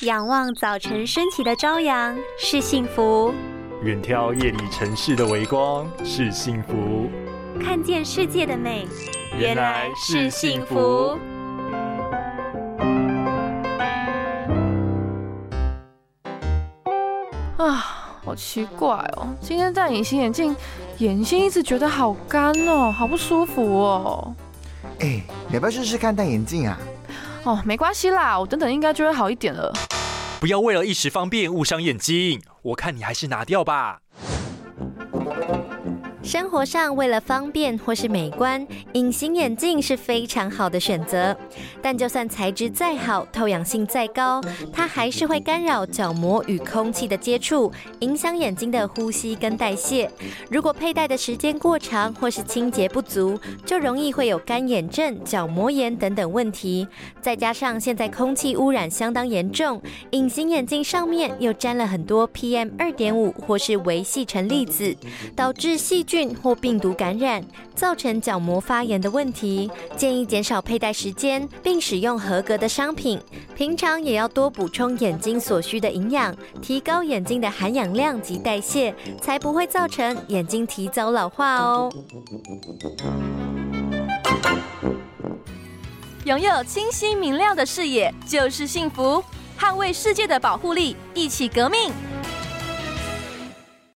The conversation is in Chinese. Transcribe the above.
仰望早晨升起的朝阳是幸福，远眺夜里城市的微光是幸福，看见世界的美原来是幸福。啊，好奇怪哦！今天戴隐形眼镜，眼睛一直觉得好干哦，好不舒服哦。哎，要不要试试看戴眼镜啊？哦，没关系啦，我等等应该就会好一点了。不要为了一时方便误伤眼睛，我看你还是拿掉吧。生活上为了方便或是美观，隐形眼镜是非常好的选择。但就算材质再好，透氧性再高，它还是会干扰角膜与空气的接触，影响眼睛的呼吸跟代谢。如果佩戴的时间过长或是清洁不足，就容易会有干眼症、角膜炎等等问题。再加上现在空气污染相当严重，隐形眼镜上面又沾了很多 PM 二点五或是微细尘粒子，导致细菌菌。或病毒感染，造成角膜发炎的问题，建议减少佩戴时间，并使用合格的商品。平常也要多补充眼睛所需的营养，提高眼睛的含氧量及代谢，才不会造成眼睛提早老化哦。拥有清晰明亮的视野就是幸福，捍卫世界的保护力，一起革命。